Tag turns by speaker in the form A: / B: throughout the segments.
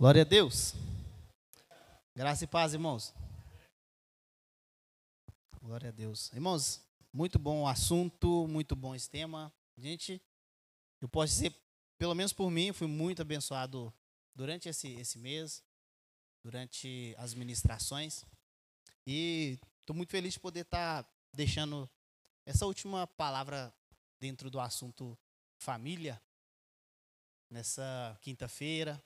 A: Glória a Deus. Graça e paz, irmãos. Glória a Deus. Irmãos, muito bom o assunto, muito bom esse tema. Gente, eu posso dizer, pelo menos por mim, fui muito abençoado durante esse, esse mês, durante as ministrações. E estou muito feliz de poder estar tá deixando essa última palavra dentro do assunto família, nessa quinta-feira.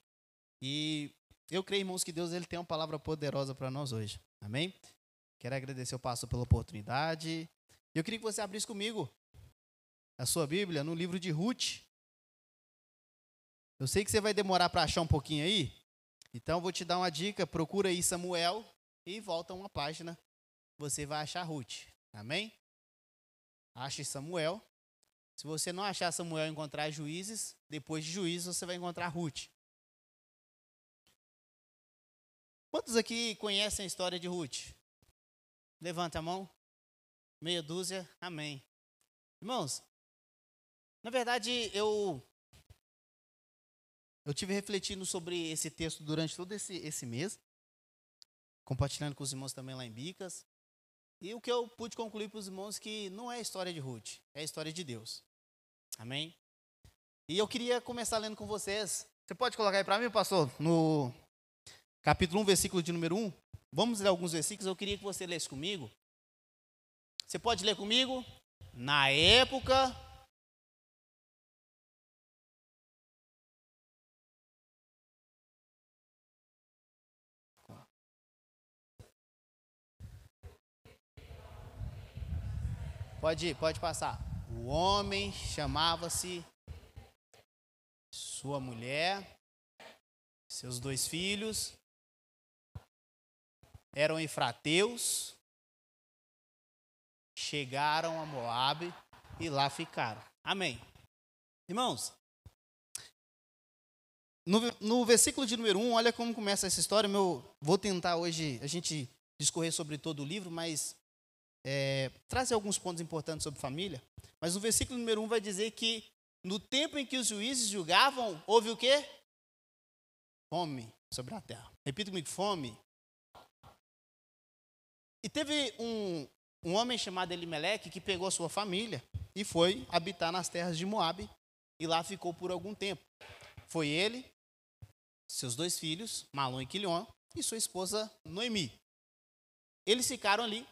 A: E eu creio, irmãos, que Deus ele tem uma palavra poderosa para nós hoje. Amém? Quero agradecer o pastor pela oportunidade. Eu queria que você abrisse comigo a sua Bíblia no livro de Ruth. Eu sei que você vai demorar para achar um pouquinho aí, então vou te dar uma dica. Procura aí Samuel e volta uma página. Você vai achar Ruth. Amém? Ache Samuel. Se você não achar Samuel encontrar juízes, depois de juízes você vai encontrar Ruth. Quantos aqui conhecem a história de Ruth? Levanta a mão. Meia dúzia. Amém. Irmãos, na verdade, eu eu tive refletindo sobre esse texto durante todo esse, esse mês, compartilhando com os irmãos também lá em Bicas. E o que eu pude concluir para os irmãos que não é a história de Ruth, é a história de Deus. Amém? E eu queria começar lendo com vocês. Você pode colocar aí para mim, pastor, no capítulo 1, versículo de número 1. Vamos ler alguns versículos, eu queria que você lesse comigo. Você pode ler comigo? Na época. Pode ir, pode passar. O homem chamava-se sua mulher seus dois filhos eram efrateus, chegaram a Moabe e lá ficaram. Amém. Irmãos, no, no versículo de número 1, olha como começa essa história. Meu, vou tentar hoje a gente discorrer sobre todo o livro, mas é, trazer alguns pontos importantes sobre família. Mas no versículo número 1 vai dizer que no tempo em que os juízes julgavam, houve o quê? Fome sobre a terra. Repita comigo: fome. E teve um, um homem chamado Elimeleque que pegou sua família e foi habitar nas terras de Moabe e lá ficou por algum tempo. Foi ele, seus dois filhos, Malom e Quilion, e sua esposa Noemi. Eles ficaram ali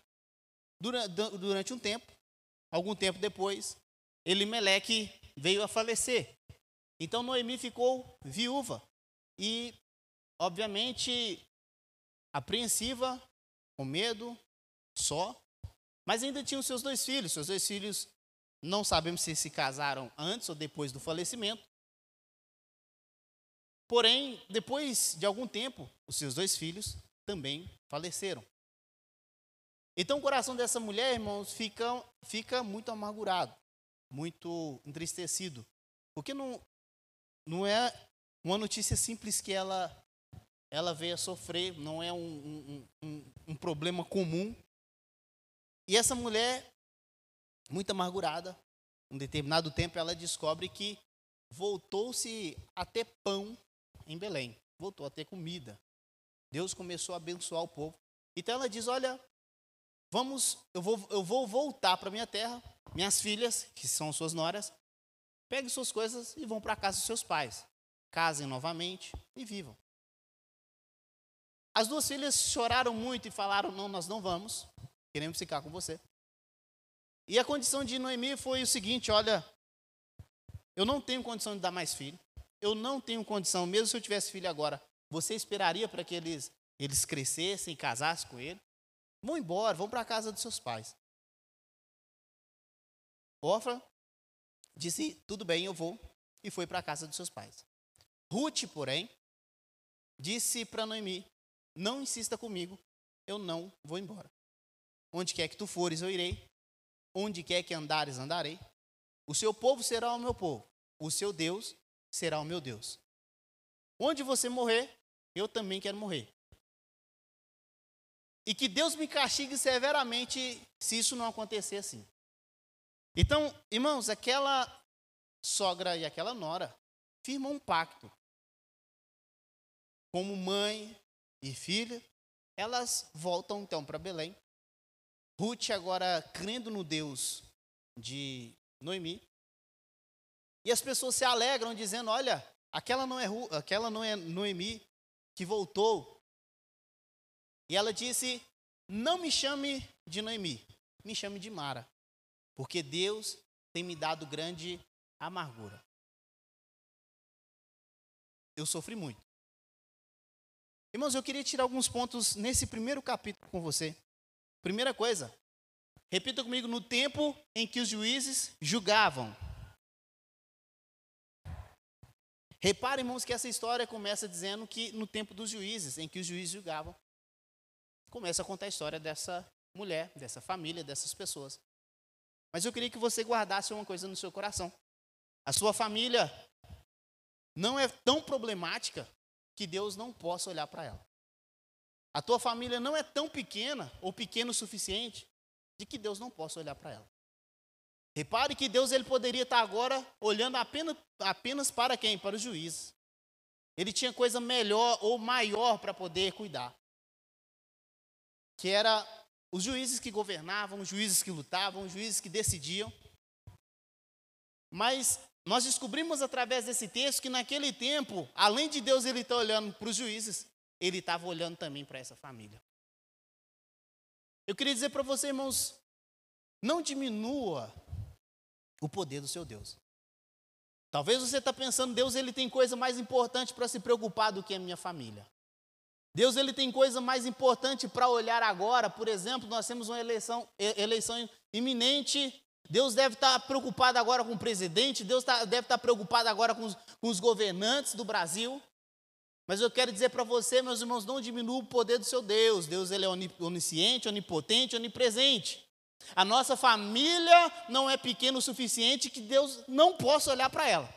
A: durante um tempo. Algum tempo depois, Elimeleque veio a falecer. Então Noemi ficou viúva e, obviamente, apreensiva, com medo, só. Mas ainda tinha os seus dois filhos. Seus dois filhos, não sabemos se se casaram antes ou depois do falecimento. Porém, depois de algum tempo, os seus dois filhos também faleceram. Então o coração dessa mulher, irmãos, fica, fica muito amargurado, muito entristecido. Porque não, não é uma notícia simples que ela, ela veio a sofrer, não é um, um, um, um problema comum. E essa mulher, muito amargurada, um determinado tempo ela descobre que voltou-se a ter pão em Belém, voltou a ter comida. Deus começou a abençoar o povo. Então ela diz: Olha, vamos, eu vou, eu vou voltar para minha terra, minhas filhas, que são suas noras, peguem suas coisas e vão para a casa dos seus pais casem novamente e vivam. As duas filhas choraram muito e falaram: Não, nós não vamos, queremos ficar com você. E a condição de Noemi foi o seguinte: Olha, eu não tenho condição de dar mais filho, eu não tenho condição, mesmo se eu tivesse filho agora, você esperaria para que eles, eles crescessem casassem com ele? Vão embora, vão para a casa dos seus pais. Orfa disse: Tudo bem, eu vou, e foi para a casa dos seus pais. Ruth, porém, disse para Noemi: Não insista comigo, eu não vou embora. Onde quer que tu fores, eu irei. Onde quer que andares, andarei. O seu povo será o meu povo, o seu Deus será o meu Deus. Onde você morrer, eu também quero morrer. E que Deus me castigue severamente se isso não acontecer assim. Então, irmãos, aquela sogra e aquela nora firmam um pacto como mãe e filha, elas voltam então para Belém. Ruth agora crendo no Deus de Noemi. E as pessoas se alegram dizendo: "Olha, aquela não é aquela não é Noemi que voltou". E ela disse: "Não me chame de Noemi, me chame de Mara, porque Deus tem me dado grande amargura. Eu sofri muito. Irmãos, eu queria tirar alguns pontos nesse primeiro capítulo com você. Primeira coisa, repita comigo: no tempo em que os juízes julgavam. Repare, irmãos, que essa história começa dizendo que no tempo dos juízes, em que os juízes julgavam, começa a contar a história dessa mulher, dessa família, dessas pessoas. Mas eu queria que você guardasse uma coisa no seu coração. A sua família não é tão problemática que Deus não possa olhar para ela. A tua família não é tão pequena ou pequeno o suficiente de que Deus não possa olhar para ela. Repare que Deus ele poderia estar agora olhando apenas, apenas para quem? Para os juízes. Ele tinha coisa melhor ou maior para poder cuidar. Que era os juízes que governavam, os juízes que lutavam, os juízes que decidiam. Mas nós descobrimos através desse texto que naquele tempo, além de Deus ele estar olhando para os juízes, ele estava olhando também para essa família. Eu queria dizer para você, irmãos, não diminua o poder do seu Deus. Talvez você está pensando, Deus ele tem coisa mais importante para se preocupar do que a minha família. Deus ele tem coisa mais importante para olhar agora. Por exemplo, nós temos uma eleição, eleição iminente. Deus deve estar tá preocupado agora com o presidente. Deus tá, deve estar tá preocupado agora com os, com os governantes do Brasil. Mas eu quero dizer para você, meus irmãos, não diminua o poder do seu Deus. Deus ele é onisciente, onipotente, onipresente. A nossa família não é pequena o suficiente que Deus não possa olhar para ela.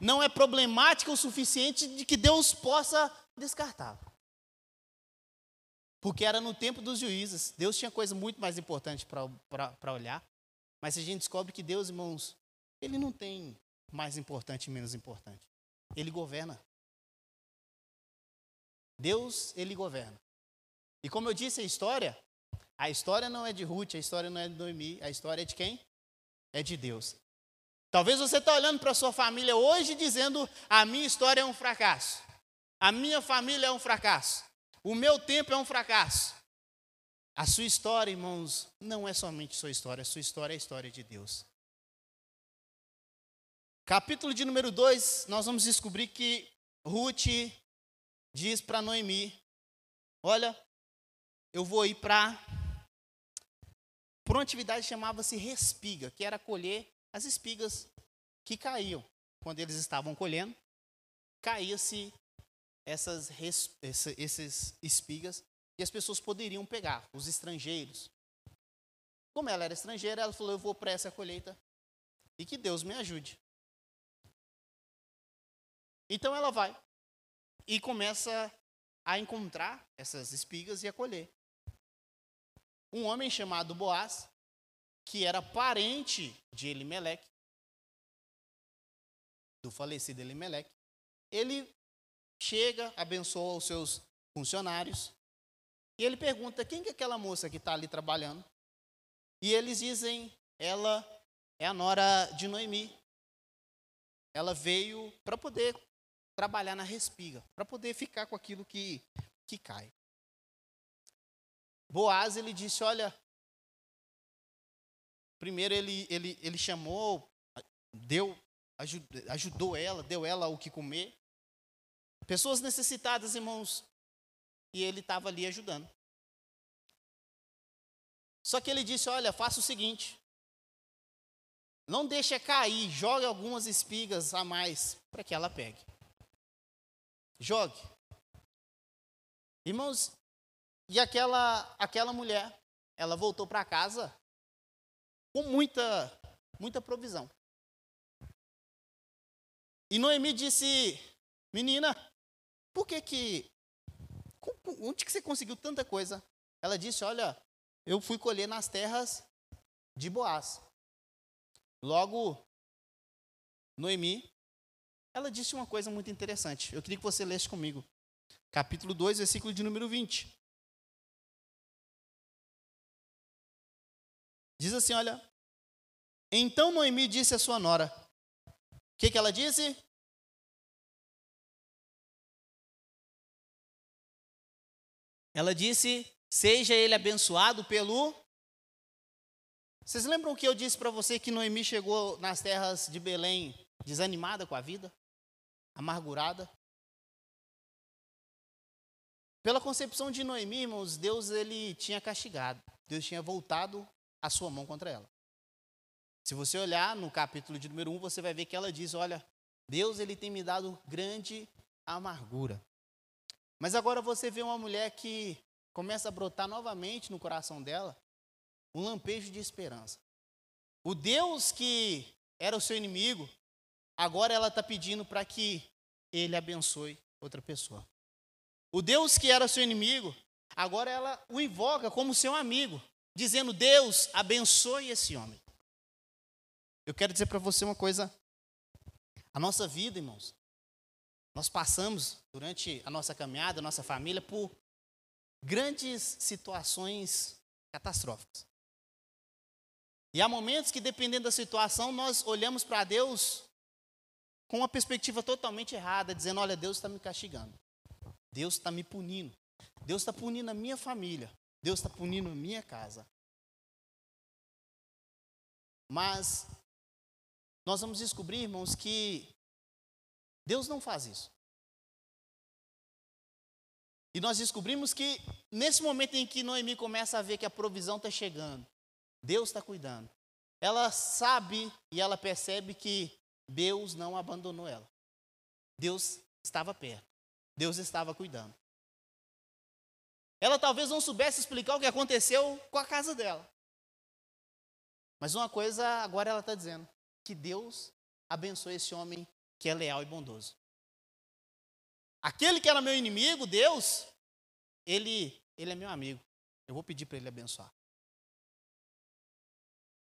A: Não é problemática o suficiente de que Deus possa descartá-la. Porque era no tempo dos juízes. Deus tinha coisa muito mais importante para olhar. Mas a gente descobre que Deus, irmãos, ele não tem mais importante e menos importante. Ele governa. Deus, ele governa. E como eu disse, a história, a história não é de Ruth, a história não é de Noemi, a história é de quem? É de Deus. Talvez você está olhando para a sua família hoje dizendo: a minha história é um fracasso. A minha família é um fracasso. O meu tempo é um fracasso. A sua história, irmãos, não é somente sua história, a sua história é a história de Deus. Capítulo de número 2, nós vamos descobrir que Ruth diz para Noemi: Olha, eu vou ir para. Por uma atividade chamava-se respiga, que era colher as espigas que caíam. Quando eles estavam colhendo, caía-se essas, essa, esses espigas e as pessoas poderiam pegar, os estrangeiros. Como ela era estrangeira, ela falou: Eu vou para essa colheita e que Deus me ajude. Então ela vai e começa a encontrar essas espigas e a colher. Um homem chamado Boaz, que era parente de Elimelec, do falecido Elimelec, ele chega, abençoa os seus funcionários, e ele pergunta: quem que é aquela moça que está ali trabalhando? E eles dizem: ela é a nora de Noemi. Ela veio para poder trabalhar na respiga, para poder ficar com aquilo que, que cai. Boaz, ele disse: Olha, primeiro ele, ele, ele chamou, deu, ajudou ela, deu ela o que comer. Pessoas necessitadas, irmãos, e ele estava ali ajudando. Só que ele disse: Olha, faça o seguinte, não deixe cair, jogue algumas espigas a mais para que ela pegue. Jogue. Irmãos, e aquela, aquela mulher, ela voltou para casa com muita, muita provisão. E Noemi disse: Menina, por que que. Onde que você conseguiu tanta coisa? Ela disse: Olha, eu fui colher nas terras de Boaz. Logo, Noemi, ela disse uma coisa muito interessante. Eu queria que você lesse comigo. capítulo 2, versículo de número 20. Diz assim: Olha, então Noemi disse à sua nora: O que, que ela disse? Ela disse: Seja ele abençoado pelo. Vocês lembram que eu disse para você que Noemi chegou nas terras de Belém desanimada com a vida? Amargurada? Pela concepção de Noemi, irmãos, Deus ele tinha castigado. Deus tinha voltado a sua mão contra ela. Se você olhar no capítulo de número 1, você vai ver que ela diz: Olha, Deus ele tem me dado grande amargura. Mas agora você vê uma mulher que começa a brotar novamente no coração dela um lampejo de esperança. O Deus que era o seu inimigo, agora ela está pedindo para que ele abençoe outra pessoa. O Deus que era seu inimigo, agora ela o invoca como seu amigo, dizendo: Deus, abençoe esse homem. Eu quero dizer para você uma coisa. A nossa vida, irmãos, nós passamos durante a nossa caminhada, a nossa família, por grandes situações catastróficas. E há momentos que, dependendo da situação, nós olhamos para Deus com uma perspectiva totalmente errada, dizendo: Olha, Deus está me castigando, Deus está me punindo, Deus está punindo a minha família, Deus está punindo a minha casa. Mas nós vamos descobrir, irmãos, que Deus não faz isso. E nós descobrimos que nesse momento em que Noemi começa a ver que a provisão está chegando, Deus está cuidando, ela sabe e ela percebe que Deus não abandonou ela. Deus estava perto. Deus estava cuidando. Ela talvez não soubesse explicar o que aconteceu com a casa dela. Mas uma coisa agora ela está dizendo: que Deus abençoe esse homem que é leal e bondoso. Aquele que era meu inimigo, Deus, ele, ele é meu amigo. Eu vou pedir para ele abençoar.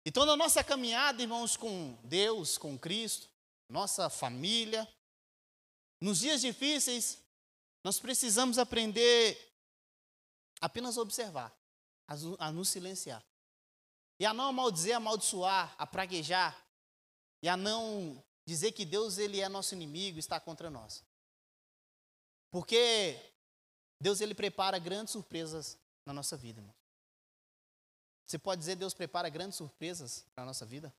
A: Então, na nossa caminhada, irmãos, com Deus, com Cristo, nossa família, nos dias difíceis, nós precisamos aprender apenas a observar, a nos silenciar. E a não amaldizer, amaldiçoar, a praguejar, e a não dizer que Deus ele é nosso inimigo, está contra nós. Porque Deus ele prepara grandes surpresas na nossa vida, irmão. Você pode dizer Deus prepara grandes surpresas na nossa vida?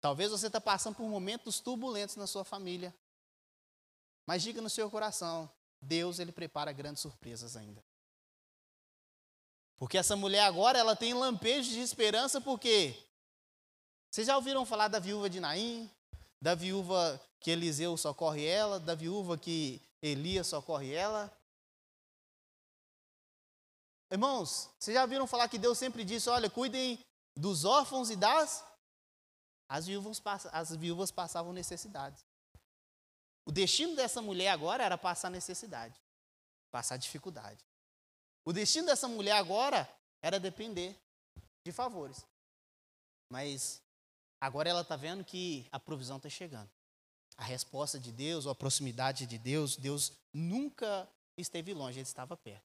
A: Talvez você está passando por momentos turbulentos na sua família. Mas diga no seu coração, Deus ele prepara grandes surpresas ainda. Porque essa mulher agora ela tem lampejos de esperança porque vocês já ouviram falar da viúva de Naim? Da viúva que Eliseu socorre ela? Da viúva que Elias socorre ela? Irmãos, vocês já viram falar que Deus sempre disse: olha, cuidem dos órfãos e das. As viúvas, as viúvas passavam necessidades. O destino dessa mulher agora era passar necessidade, passar dificuldade. O destino dessa mulher agora era depender de favores. Mas Agora ela está vendo que a provisão está chegando. A resposta de Deus, ou a proximidade de Deus, Deus nunca esteve longe, ele estava perto.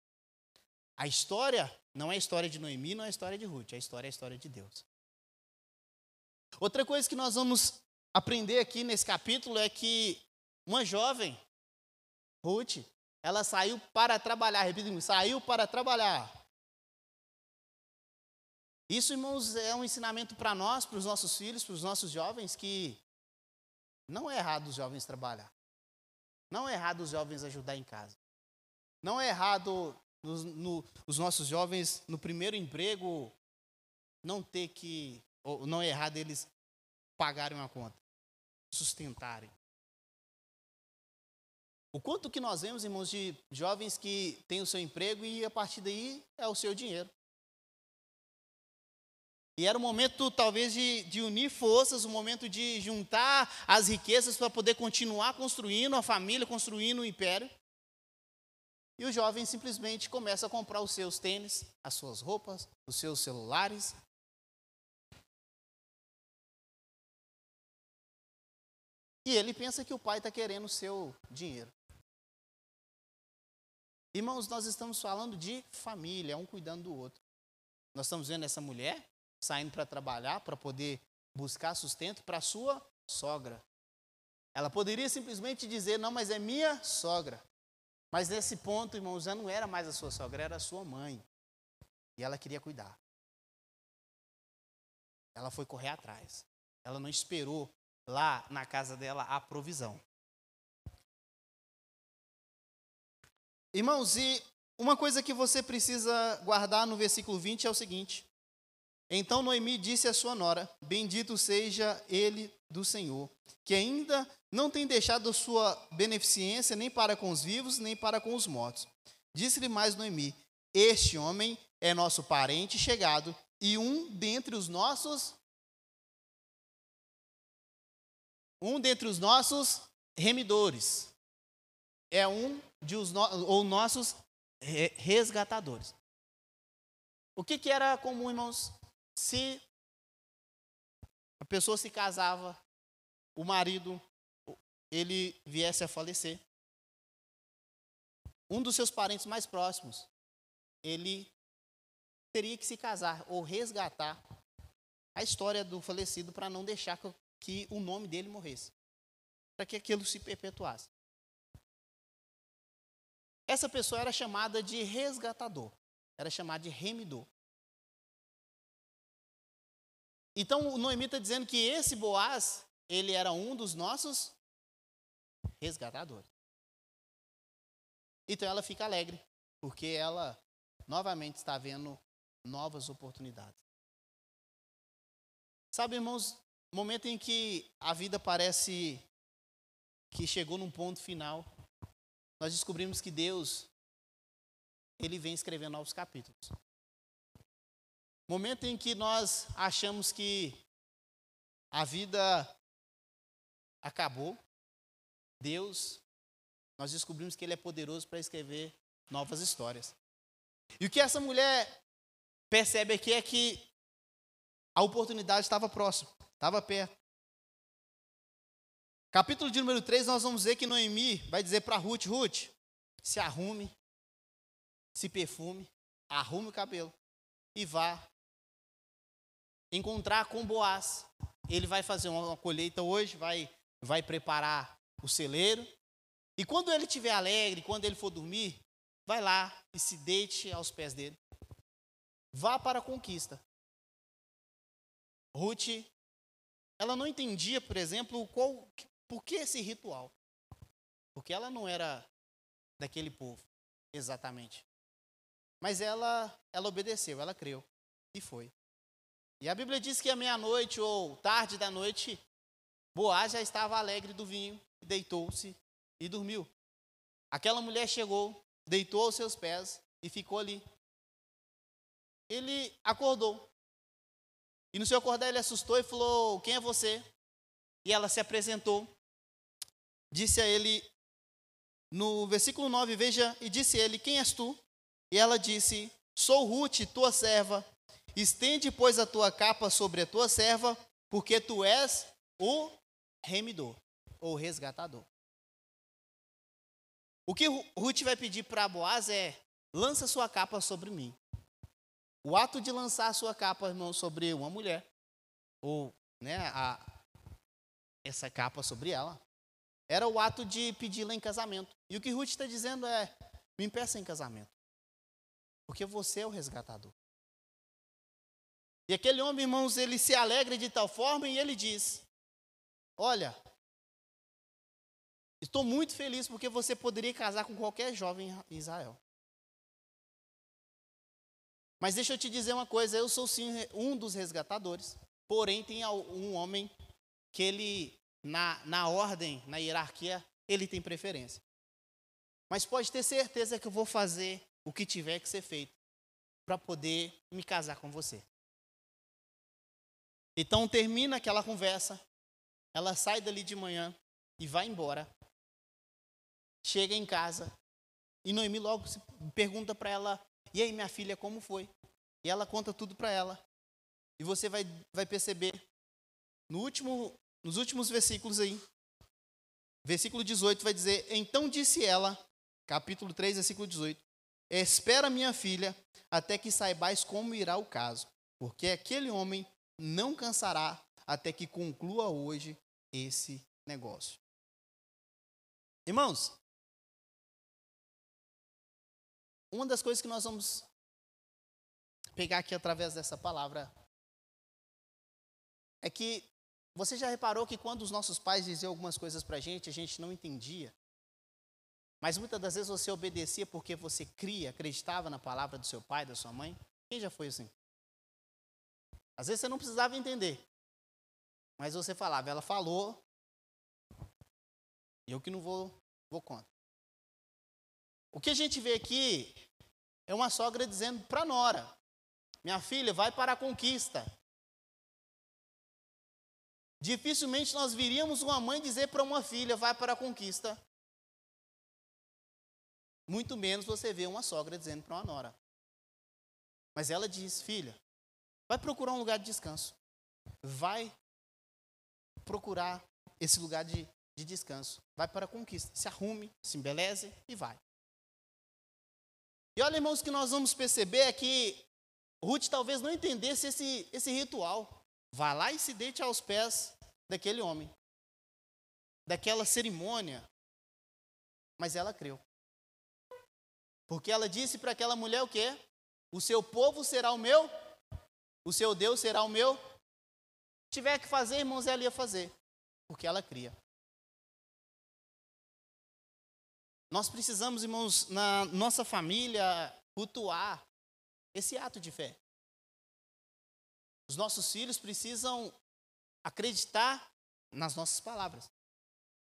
A: A história não é a história de Noemi, não é a história de Ruth, a história é a história de Deus. Outra coisa que nós vamos aprender aqui nesse capítulo é que uma jovem, Ruth, ela saiu para trabalhar, repito, saiu para trabalhar. Isso, irmãos, é um ensinamento para nós, para os nossos filhos, para os nossos jovens, que não é errado os jovens trabalhar. Não é errado os jovens ajudar em casa. Não é errado nos, no, os nossos jovens, no primeiro emprego, não ter que. Ou não é errado eles pagarem uma conta, sustentarem. O quanto que nós vemos, irmãos, de jovens que têm o seu emprego e a partir daí é o seu dinheiro. E era o momento, talvez, de, de unir forças, o momento de juntar as riquezas para poder continuar construindo a família, construindo o império. E o jovem simplesmente começa a comprar os seus tênis, as suas roupas, os seus celulares. E ele pensa que o pai está querendo o seu dinheiro. Irmãos, nós estamos falando de família, um cuidando do outro. Nós estamos vendo essa mulher saindo para trabalhar, para poder buscar sustento para sua sogra. Ela poderia simplesmente dizer: Não, mas é minha sogra. Mas nesse ponto, irmãos, já não era mais a sua sogra, era a sua mãe. E ela queria cuidar. Ela foi correr atrás. Ela não esperou lá na casa dela a provisão. Irmãos, e uma coisa que você precisa guardar no versículo 20 é o seguinte: Então Noemi disse à sua nora: Bendito seja ele do Senhor, que ainda não tem deixado sua beneficência nem para com os vivos, nem para com os mortos. Disse-lhe mais Noemi: Este homem é nosso parente chegado e um dentre os nossos um dentre os nossos remidores. É um de os no, ou nossos resgatadores. O que, que era comum, irmãos? Se a pessoa se casava, o marido ele viesse a falecer, um dos seus parentes mais próximos, ele teria que se casar ou resgatar a história do falecido para não deixar que o nome dele morresse, para que aquilo se perpetuasse. Essa pessoa era chamada de resgatador, era chamada de remidor. Então Noemi está dizendo que esse Boaz, ele era um dos nossos resgatadores. Então ela fica alegre, porque ela novamente está vendo novas oportunidades. Sabe, irmãos, momento em que a vida parece que chegou num ponto final, nós descobrimos que Deus, Ele vem escrevendo novos capítulos. Momento em que nós achamos que a vida acabou, Deus, nós descobrimos que Ele é poderoso para escrever novas histórias. E o que essa mulher percebe aqui é que a oportunidade estava próxima, estava perto. Capítulo de número 3, nós vamos ver que Noemi vai dizer para Ruth: Ruth, se arrume, se perfume, arrume o cabelo e vá encontrar com Boaz. Ele vai fazer uma colheita hoje, vai, vai preparar o celeiro. E quando ele estiver alegre, quando ele for dormir, vai lá e se deite aos pés dele. Vá para a conquista. Ruth, ela não entendia, por exemplo, qual, por que esse ritual? Porque ela não era daquele povo, exatamente. Mas ela, ela obedeceu, ela creu e foi. E a Bíblia diz que à meia-noite ou tarde da noite, Boaz já estava alegre do vinho, deitou-se e dormiu. Aquela mulher chegou, deitou aos seus pés e ficou ali. Ele acordou. E no seu acordar ele assustou e falou: Quem é você? E ela se apresentou disse a ele, no versículo 9, veja, e disse ele: Quem és tu? E ela disse: Sou Ruth, tua serva. Estende, pois, a tua capa sobre a tua serva, porque tu és o remidor, ou resgatador. O que Ruth vai pedir para Boaz é: lança sua capa sobre mim. O ato de lançar a sua capa, irmão, sobre uma mulher, ou né, a, essa capa sobre ela, era o ato de pedi-la em casamento. E o que Ruth está dizendo é: me peça em casamento. Porque você é o resgatador. E aquele homem, irmãos, ele se alegra de tal forma e ele diz: Olha, estou muito feliz porque você poderia casar com qualquer jovem em Israel. Mas deixa eu te dizer uma coisa: eu sou sim um dos resgatadores, porém tem um homem que ele na, na ordem, na hierarquia, ele tem preferência. Mas pode ter certeza que eu vou fazer o que tiver que ser feito para poder me casar com você. Então termina aquela conversa, ela sai dali de manhã e vai embora. Chega em casa e Noemi logo pergunta para ela: "E aí, minha filha, como foi?" E ela conta tudo para ela. E você vai, vai perceber no último nos últimos versículos aí, versículo 18 vai dizer: Então disse ela, capítulo 3, versículo 18: Espera, minha filha, até que saibais como irá o caso, porque aquele homem não cansará até que conclua hoje esse negócio. Irmãos, uma das coisas que nós vamos pegar aqui através dessa palavra é que você já reparou que quando os nossos pais diziam algumas coisas para a gente, a gente não entendia. Mas muitas das vezes você obedecia porque você cria, acreditava na palavra do seu pai, da sua mãe. Quem já foi assim? Às vezes você não precisava entender. Mas você falava, ela falou, eu que não vou, vou contra. O que a gente vê aqui é uma sogra dizendo para a nora: Minha filha, vai para a conquista. Dificilmente nós viríamos uma mãe dizer para uma filha: Vai para a conquista. Muito menos você vê uma sogra dizendo para uma nora. Mas ela diz: Filha, vai procurar um lugar de descanso. Vai procurar esse lugar de, de descanso. Vai para a conquista. Se arrume, se embeleze e vai. E olha, irmãos, o que nós vamos perceber é que Ruth talvez não entendesse esse, esse ritual. Vá lá e se deite aos pés daquele homem, daquela cerimônia. Mas ela creu. Porque ela disse para aquela mulher o quê? O seu povo será o meu, o seu Deus será o meu. Se tiver que fazer, irmãos, ela ia fazer, porque ela cria. Nós precisamos, irmãos, na nossa família, cultuar esse ato de fé. Os nossos filhos precisam acreditar nas nossas palavras.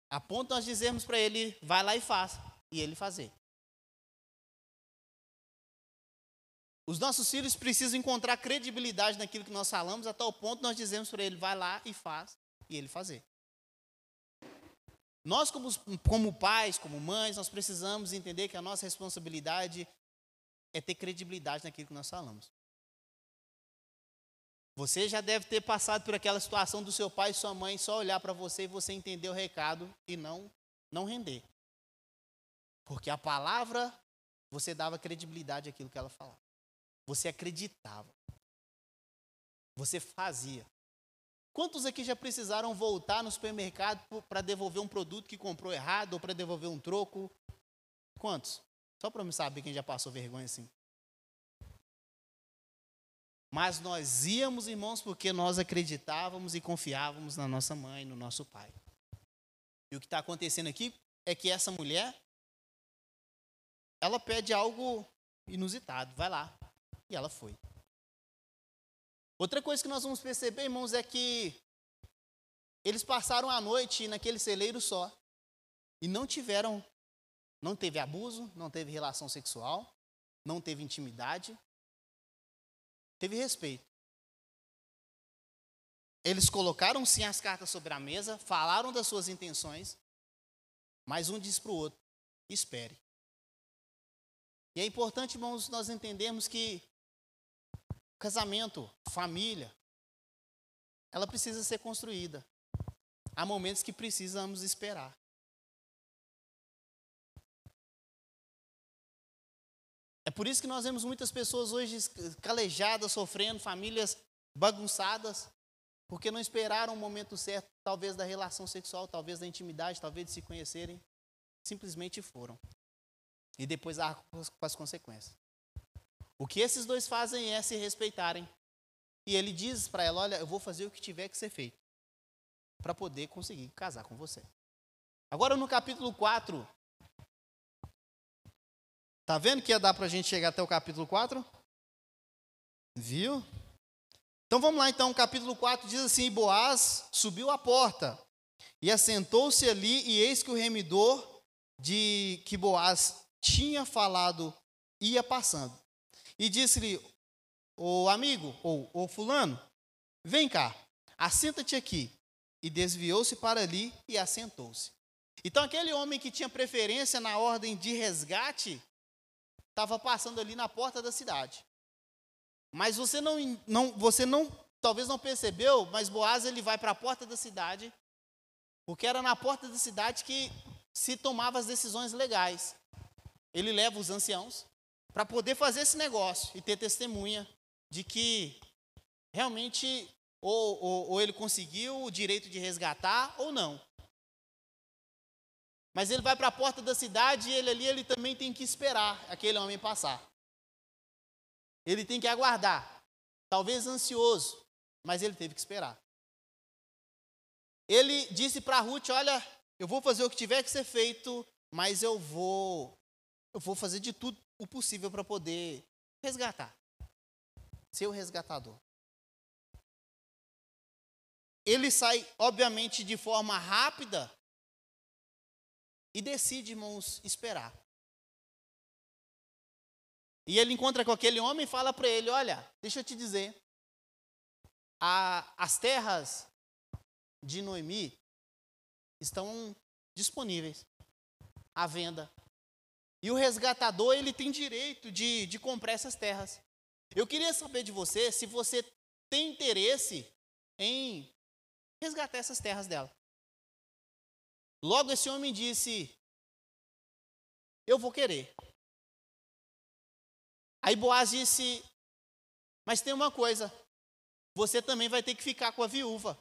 A: A ponto nós dizermos para ele, vai lá e faça, e ele fazer. Os nossos filhos precisam encontrar credibilidade naquilo que nós falamos, a tal ponto nós dizemos para ele, vai lá e faz, e ele fazer. Nós, como, como pais, como mães, nós precisamos entender que a nossa responsabilidade é ter credibilidade naquilo que nós falamos. Você já deve ter passado por aquela situação do seu pai e sua mãe só olhar para você e você entender o recado e não não render. Porque a palavra você dava credibilidade àquilo que ela falava. Você acreditava. Você fazia. Quantos aqui já precisaram voltar no supermercado para devolver um produto que comprou errado ou para devolver um troco? Quantos? Só para me saber quem já passou vergonha assim. Mas nós íamos, irmãos, porque nós acreditávamos e confiávamos na nossa mãe, no nosso pai. E o que está acontecendo aqui é que essa mulher, ela pede algo inusitado, vai lá. E ela foi. Outra coisa que nós vamos perceber, irmãos, é que eles passaram a noite naquele celeiro só e não tiveram, não teve abuso, não teve relação sexual, não teve intimidade, teve respeito. Eles colocaram sim as cartas sobre a mesa, falaram das suas intenções, mas um diz para o outro: espere. E é importante, irmãos, nós entendermos que Casamento, família, ela precisa ser construída. Há momentos que precisamos esperar. É por isso que nós vemos muitas pessoas hoje calejadas, sofrendo, famílias bagunçadas, porque não esperaram o momento certo, talvez da relação sexual, talvez da intimidade, talvez de se conhecerem, simplesmente foram. E depois há com as consequências. O que esses dois fazem é se respeitarem. E ele diz para ela: Olha, eu vou fazer o que tiver que ser feito para poder conseguir casar com você. Agora no capítulo 4. Tá vendo que ia dar para a gente chegar até o capítulo 4? Viu? Então vamos lá, então, capítulo 4 diz assim: Boaz subiu à porta e assentou-se ali, e eis que o remidor de que Boaz tinha falado ia passando. E disse-lhe, o amigo, ou o fulano, vem cá, assenta-te aqui. E desviou-se para ali e assentou-se. Então aquele homem que tinha preferência na ordem de resgate, estava passando ali na porta da cidade. Mas você não, não, você não, talvez não percebeu, mas Boaz ele vai para a porta da cidade Porque era na porta da cidade que se tomava as decisões legais. Ele leva os anciãos para poder fazer esse negócio e ter testemunha de que realmente ou, ou, ou ele conseguiu o direito de resgatar ou não. Mas ele vai para a porta da cidade e ele ali ele também tem que esperar aquele homem passar. Ele tem que aguardar, talvez ansioso, mas ele teve que esperar. Ele disse para Ruth: Olha, eu vou fazer o que tiver que ser feito, mas eu vou, eu vou fazer de tudo o possível para poder resgatar, ser o resgatador. Ele sai, obviamente, de forma rápida e decide, irmãos, esperar. E ele encontra com aquele homem e fala para ele: Olha, deixa eu te dizer, a, as terras de Noemi estão disponíveis à venda. E o resgatador, ele tem direito de, de comprar essas terras. Eu queria saber de você se você tem interesse em resgatar essas terras dela. Logo esse homem disse: Eu vou querer. Aí Boaz disse: Mas tem uma coisa, você também vai ter que ficar com a viúva.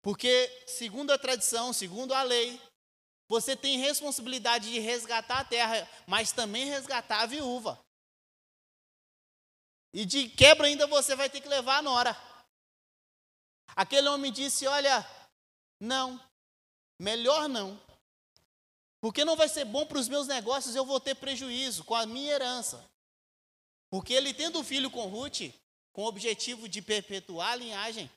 A: Porque, segundo a tradição, segundo a lei, você tem responsabilidade de resgatar a terra, mas também resgatar a viúva. E de quebra ainda você vai ter que levar a nora. Aquele homem disse: Olha, não, melhor não. Porque não vai ser bom para os meus negócios, eu vou ter prejuízo com a minha herança. Porque ele tendo um filho com Ruth, com o objetivo de perpetuar a linhagem,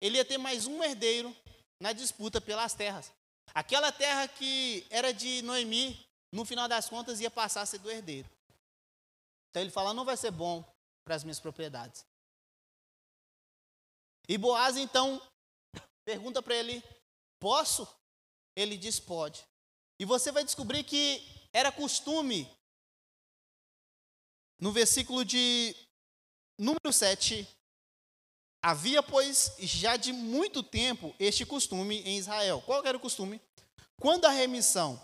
A: ele ia ter mais um herdeiro na disputa pelas terras. Aquela terra que era de Noemi, no final das contas, ia passar a ser do herdeiro. Então ele fala: não vai ser bom para as minhas propriedades. E Boaz então pergunta para ele: posso? Ele diz: pode. E você vai descobrir que era costume no versículo de número 7, havia, pois, já de muito tempo este costume em Israel. Qual era o costume? Quando a remissão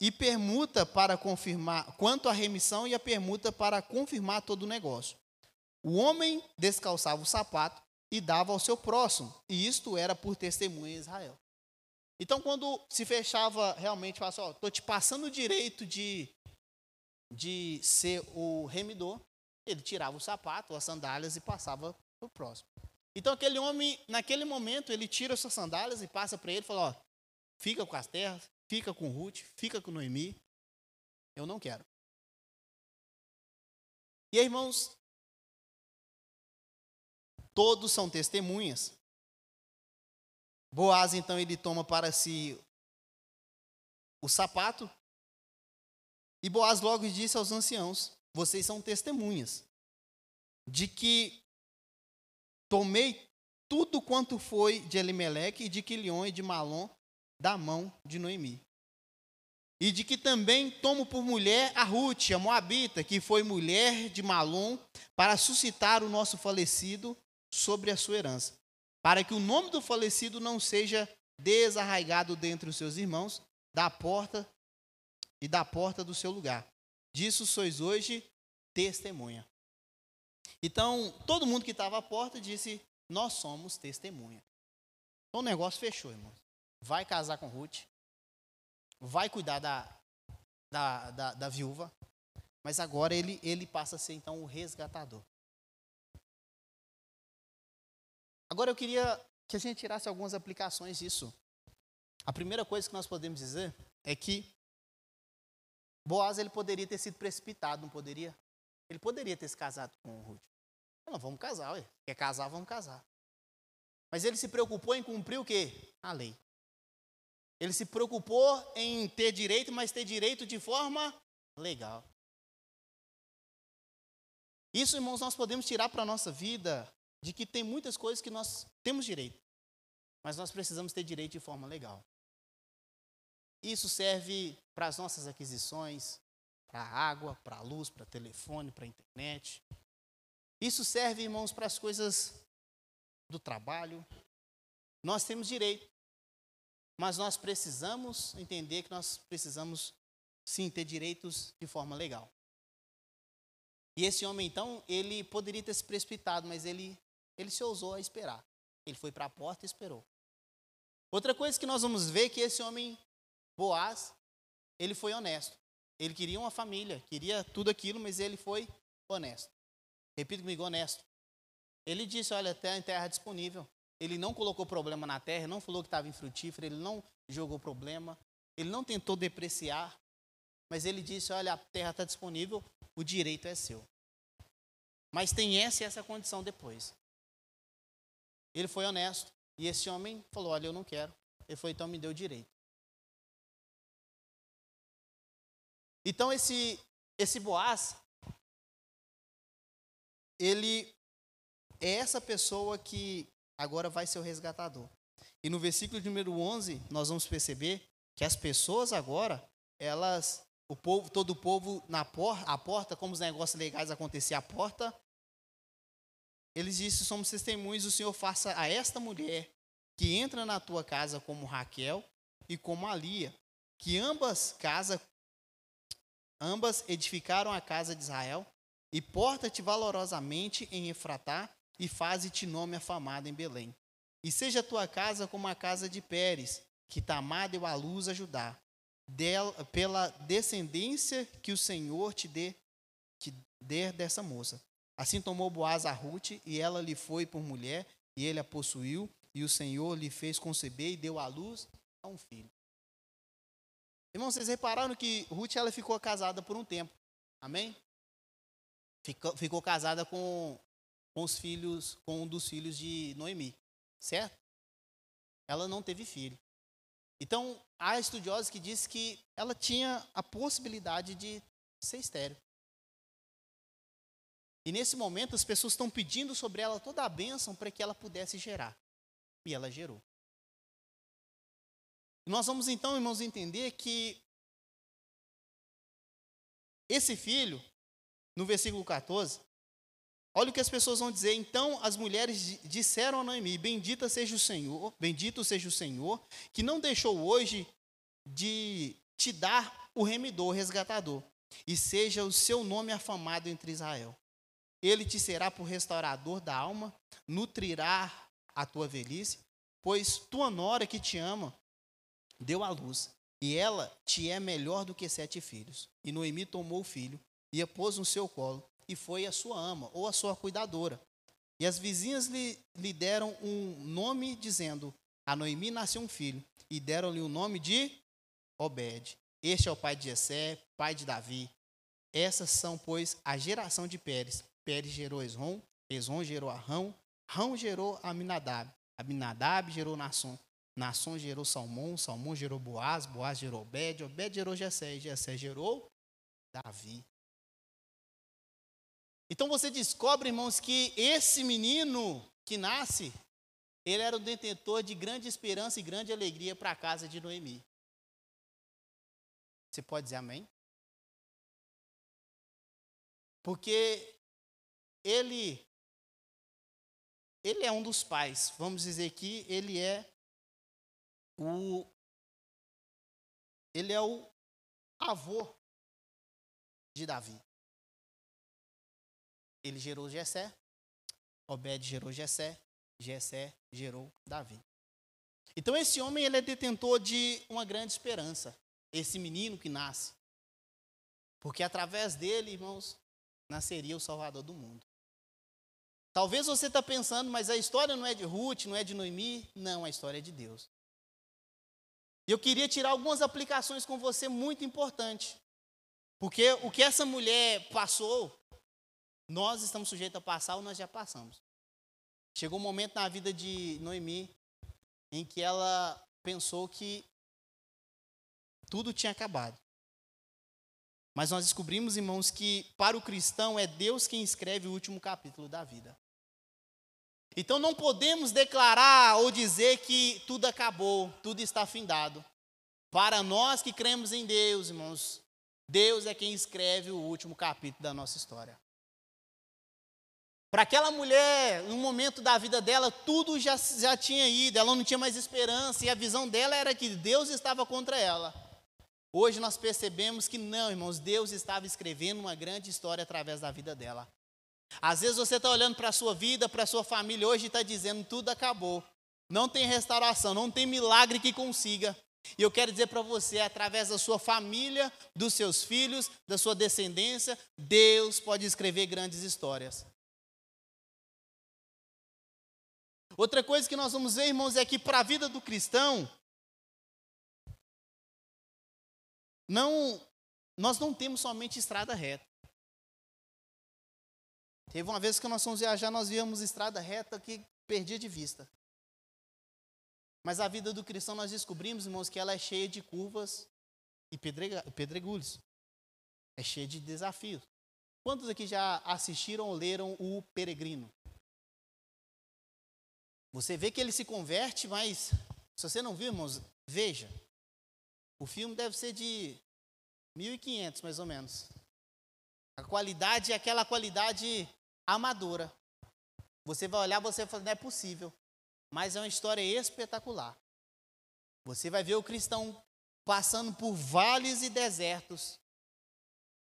A: e permuta para confirmar, quanto a remissão e a permuta para confirmar todo o negócio. O homem descalçava o sapato e dava ao seu próximo, e isto era por testemunha em Israel. Então, quando se fechava realmente, falava assim, estou te passando o direito de de ser o remidor, ele tirava o sapato, as sandálias e passava para o próximo. Então aquele homem, naquele momento, ele tira suas sandálias e passa para ele e fala, ó, fica com as terras, fica com Ruth, fica com Noemi, eu não quero. E aí, irmãos, todos são testemunhas. Boaz, então, ele toma para si o sapato e Boaz logo disse aos anciãos: Vocês são testemunhas de que tomei tudo quanto foi de Elimeleque e de Quilion e de Malom da mão de Noemi. E de que também tomo por mulher a Ruth, a Moabita, que foi mulher de Malom, para suscitar o nosso falecido sobre a sua herança, para que o nome do falecido não seja desarraigado dentre os seus irmãos, da porta e da porta do seu lugar. Disso sois hoje testemunha. Então, todo mundo que estava à porta disse: Nós somos testemunha. Então o negócio fechou, irmão. Vai casar com Ruth, vai cuidar da, da, da, da viúva, mas agora ele, ele passa a ser então o resgatador. Agora eu queria que a gente tirasse algumas aplicações disso. A primeira coisa que nós podemos dizer é que Boaz ele poderia ter sido precipitado, não poderia? Ele poderia ter se casado com Ruth. Não, vamos casar, ué. quer casar, vamos casar. Mas ele se preocupou em cumprir o quê? A lei. Ele se preocupou em ter direito, mas ter direito de forma legal. Isso, irmãos, nós podemos tirar para a nossa vida de que tem muitas coisas que nós temos direito, mas nós precisamos ter direito de forma legal. Isso serve para as nossas aquisições, para água, para luz, para telefone, para internet. Isso serve, irmãos, para as coisas do trabalho. Nós temos direito. mas nós precisamos entender que nós precisamos sim ter direitos de forma legal. E esse homem, então, ele poderia ter se precipitado, mas ele, ele se ousou a esperar. Ele foi para a porta e esperou. Outra coisa que nós vamos ver é que esse homem, Boaz, ele foi honesto. Ele queria uma família, queria tudo aquilo, mas ele foi honesto. Repita comigo, honesto. Ele disse: Olha, tem terra disponível. Ele não colocou problema na terra, não falou que estava infrutífero, ele não jogou problema, ele não tentou depreciar, mas ele disse: Olha, a terra está disponível, o direito é seu. Mas tem essa e essa condição depois. Ele foi honesto. E esse homem falou: Olha, eu não quero. Ele foi, então me deu direito. Então esse esse Boaz ele é essa pessoa que agora vai ser o resgatador. E no versículo número 11, nós vamos perceber que as pessoas agora, elas o povo, todo o povo na porta, a porta, como os negócios legais aconteciam à porta, eles disseram: somos testemunhos, o Senhor faça a esta mulher que entra na tua casa como Raquel e como Alia, que ambas casas ambas edificaram a casa de Israel, e porta-te valorosamente em Efratá, e faze-te nome afamado em Belém. E seja tua casa como a casa de Pérez, que Tamar deu à luz a Judá, pela descendência que o Senhor te dê, te dê dessa moça. Assim tomou Boaz a Ruth, e ela lhe foi por mulher, e ele a possuiu, e o Senhor lhe fez conceber e deu à luz a um filho. Irmãos, vocês repararam que Ruth ela ficou casada por um tempo. Amém? Ficou, ficou casada com, com os filhos, com um dos filhos de Noemi. Certo? Ela não teve filho. Então, há estudiosos que dizem que ela tinha a possibilidade de ser estéreo. E nesse momento as pessoas estão pedindo sobre ela toda a bênção para que ela pudesse gerar. E ela gerou. Nós vamos então, irmãos, entender que esse filho, no versículo 14, olha o que as pessoas vão dizer. Então as mulheres disseram a Noemi: Bendita seja o Senhor, bendito seja o Senhor, que não deixou hoje de te dar o remidor, o resgatador, e seja o seu nome afamado entre Israel. Ele te será por restaurador da alma, nutrirá a tua velhice, pois tua nora que te ama deu à luz, e ela te é melhor do que sete filhos. E Noemi tomou o filho e a pôs no seu colo, e foi a sua ama, ou a sua cuidadora. E as vizinhas lhe, lhe deram um nome, dizendo: A Noemi nasceu um filho, e deram-lhe o nome de Obed. Este é o pai de Jessé, pai de Davi. Essas são, pois, a geração de Pérez. Pérez gerou Esrom, Esrom gerou Arão, Arão gerou Aminadab, Aminadab gerou Nasson, Nasson gerou Salmão, Salmão gerou Boaz, Boaz gerou Obed, Obed gerou Jessé, Jessé gerou Davi. Então você descobre, irmãos, que esse menino que nasce, ele era o detentor de grande esperança e grande alegria para a casa de Noemi. Você pode dizer amém? Porque ele ele é um dos pais. Vamos dizer que ele é o ele é o avô de Davi. Ele gerou Jessé, Obed gerou Jessé, Jessé gerou Davi. Então esse homem ele é detentor de uma grande esperança, esse menino que nasce. Porque através dele, irmãos, nasceria o Salvador do mundo. Talvez você está pensando, mas a história não é de Ruth, não é de Noemi. Não, a história é de Deus. E eu queria tirar algumas aplicações com você muito importantes. Porque o que essa mulher passou, nós estamos sujeitos a passar ou nós já passamos. Chegou um momento na vida de Noemi em que ela pensou que tudo tinha acabado. Mas nós descobrimos, irmãos, que para o cristão é Deus quem escreve o último capítulo da vida. Então não podemos declarar ou dizer que tudo acabou, tudo está findado. Para nós que cremos em Deus, irmãos, Deus é quem escreve o último capítulo da nossa história. Para aquela mulher, no momento da vida dela, tudo já, já tinha ido, ela não tinha mais esperança, e a visão dela era que Deus estava contra ela. Hoje nós percebemos que não, irmãos, Deus estava escrevendo uma grande história através da vida dela. Às vezes você está olhando para a sua vida, para a sua família hoje e está dizendo tudo acabou. Não tem restauração, não tem milagre que consiga. E eu quero dizer para você, através da sua família, dos seus filhos, da sua descendência, Deus pode escrever grandes histórias. Outra coisa que nós vamos ver, irmãos, é que para a vida do cristão, não, nós não temos somente estrada reta. Teve uma vez que nós fomos viajar, nós víamos estrada reta que perdia de vista. Mas a vida do cristão nós descobrimos, irmãos, que ela é cheia de curvas e pedregulhos. É cheia de desafios. Quantos aqui já assistiram ou leram o Peregrino? Você vê que ele se converte, mas se você não viu, irmãos, veja. O filme deve ser de 1500 mais ou menos. A qualidade é aquela qualidade amadora. Você vai olhar, você vai falar, não é possível. Mas é uma história espetacular. Você vai ver o cristão passando por vales e desertos,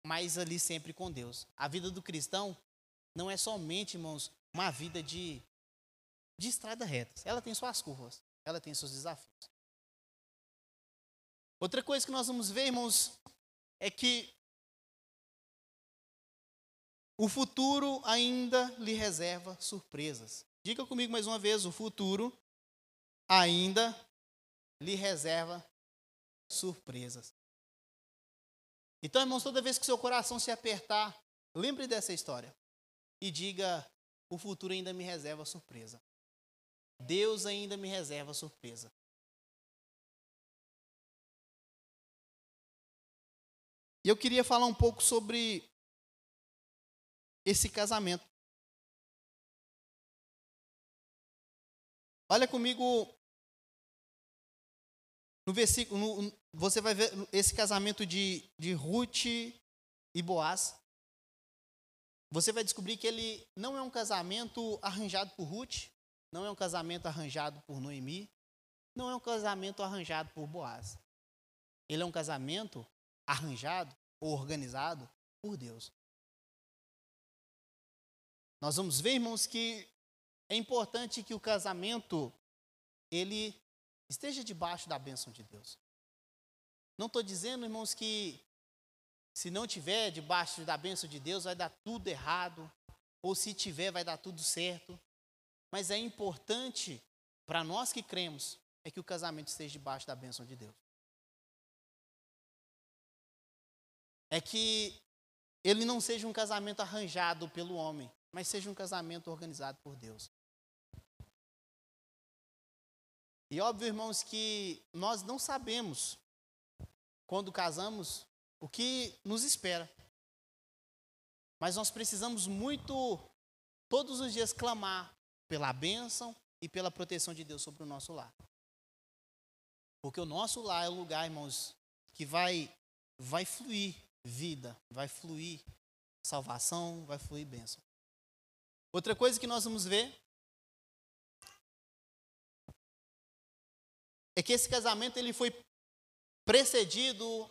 A: mas ali sempre com Deus. A vida do cristão não é somente, irmãos, uma vida de, de estrada reta. Ela tem suas curvas, ela tem seus desafios. Outra coisa que nós vamos ver, irmãos, é que o futuro ainda lhe reserva surpresas. Diga comigo mais uma vez: o futuro ainda lhe reserva surpresas. Então, irmãos, toda vez que seu coração se apertar, lembre dessa história e diga: o futuro ainda me reserva surpresa. Deus ainda me reserva surpresa. E eu queria falar um pouco sobre esse casamento. Olha comigo no versículo, no, você vai ver esse casamento de, de Ruth e Boaz. Você vai descobrir que ele não é um casamento arranjado por Ruth, não é um casamento arranjado por Noemi, não é um casamento arranjado por Boaz. Ele é um casamento arranjado ou organizado por Deus. Nós vamos ver, irmãos, que é importante que o casamento ele esteja debaixo da bênção de Deus. Não estou dizendo, irmãos, que se não tiver debaixo da bênção de Deus vai dar tudo errado, ou se tiver vai dar tudo certo. Mas é importante para nós que cremos é que o casamento esteja debaixo da bênção de Deus. É que ele não seja um casamento arranjado pelo homem, mas seja um casamento organizado por Deus. E óbvio, irmãos, que nós não sabemos, quando casamos, o que nos espera. Mas nós precisamos muito, todos os dias, clamar pela bênção e pela proteção de Deus sobre o nosso lar. Porque o nosso lar é o lugar, irmãos, que vai, vai fluir vida, vai fluir salvação, vai fluir bênção. Outra coisa que nós vamos ver é que esse casamento ele foi precedido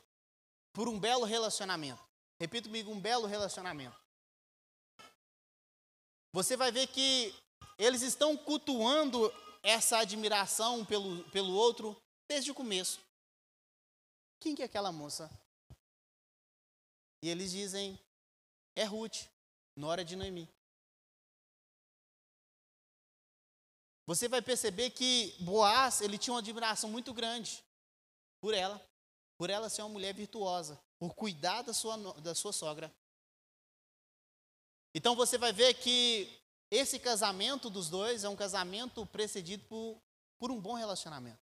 A: por um belo relacionamento. Repito comigo, um belo relacionamento. Você vai ver que eles estão cultuando essa admiração pelo, pelo outro desde o começo. Quem que é aquela moça? E eles dizem, é Ruth, nora de Noemi. Você vai perceber que Boaz, ele tinha uma admiração muito grande por ela, por ela ser uma mulher virtuosa, por cuidar da sua, da sua sogra. Então você vai ver que esse casamento dos dois é um casamento precedido por, por um bom relacionamento.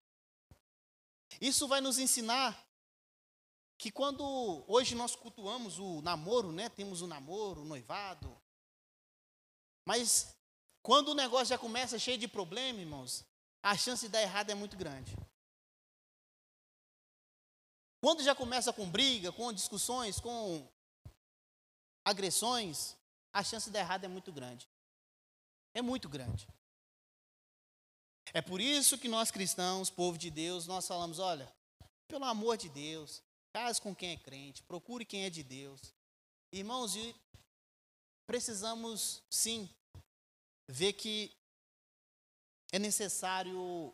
A: Isso vai nos ensinar que quando hoje nós cultuamos o namoro, né? Temos o namoro, o noivado. Mas quando o negócio já começa cheio de problema, irmãos, a chance de dar errado é muito grande. Quando já começa com briga, com discussões, com agressões, a chance de dar errado é muito grande. é muito grande. É por isso que nós cristãos, povo de Deus, nós falamos, olha, pelo amor de Deus, case com quem é crente, procure quem é de Deus. Irmãos, precisamos sim ver que é necessário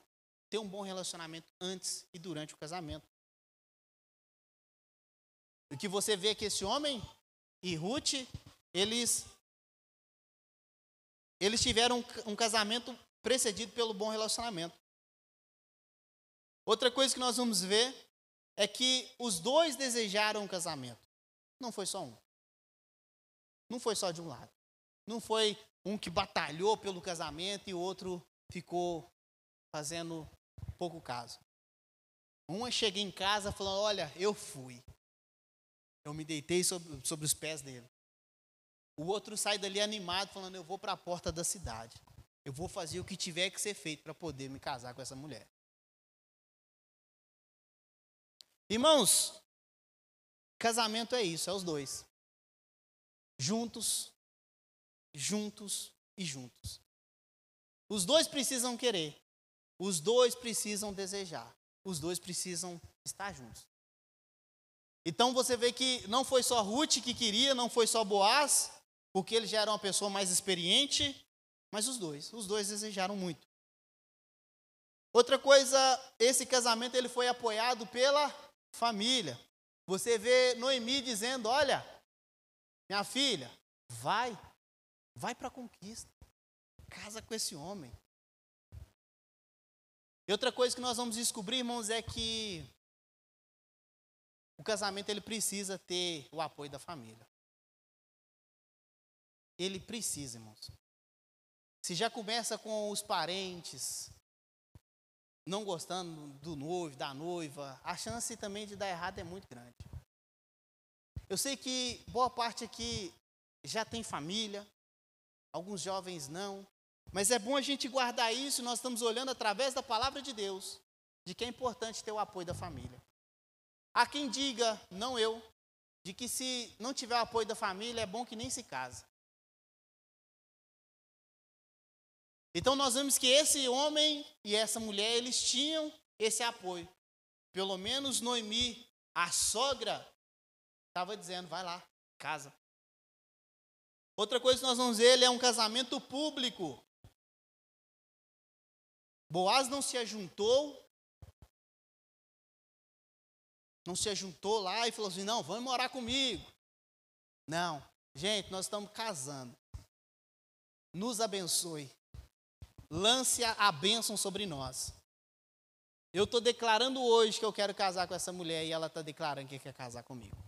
A: ter um bom relacionamento antes e durante o casamento. O que você vê que esse homem e Ruth, eles eles tiveram um, um casamento precedido pelo bom relacionamento. Outra coisa que nós vamos ver é que os dois desejaram um casamento. Não foi só um. Não foi só de um lado. Não foi um que batalhou pelo casamento e o outro ficou fazendo pouco caso. Uma chega em casa falando: Olha, eu fui. Eu me deitei sobre, sobre os pés dele. O outro sai dali animado, falando: Eu vou para a porta da cidade. Eu vou fazer o que tiver que ser feito para poder me casar com essa mulher. Irmãos, casamento é isso, é os dois. Juntos, juntos e juntos. Os dois precisam querer. Os dois precisam desejar. Os dois precisam estar juntos. Então você vê que não foi só Ruth que queria, não foi só Boaz, porque ele já era uma pessoa mais experiente, mas os dois, os dois desejaram muito. Outra coisa, esse casamento ele foi apoiado pela família. Você vê Noemi dizendo: "Olha, minha filha, vai, vai para a conquista. Casa com esse homem. E outra coisa que nós vamos descobrir, irmãos, é que o casamento ele precisa ter o apoio da família. Ele precisa, irmãos. Se já começa com os parentes não gostando do noivo, da noiva, a chance também de dar errado é muito grande. Eu sei que boa parte aqui já tem família, alguns jovens não, mas é bom a gente guardar isso, nós estamos olhando através da palavra de Deus, de que é importante ter o apoio da família. Há quem diga, não eu, de que se não tiver o apoio da família, é bom que nem se case. Então nós vemos que esse homem e essa mulher, eles tinham esse apoio. Pelo menos Noemi, a sogra, estava dizendo, vai lá, casa. Outra coisa que nós vamos ver, ele é um casamento público. Boaz não se ajuntou, não se ajuntou lá e falou assim: não, vamos morar comigo. Não, gente, nós estamos casando. Nos abençoe. Lance a bênção sobre nós. Eu estou declarando hoje que eu quero casar com essa mulher e ela está declarando que quer casar comigo.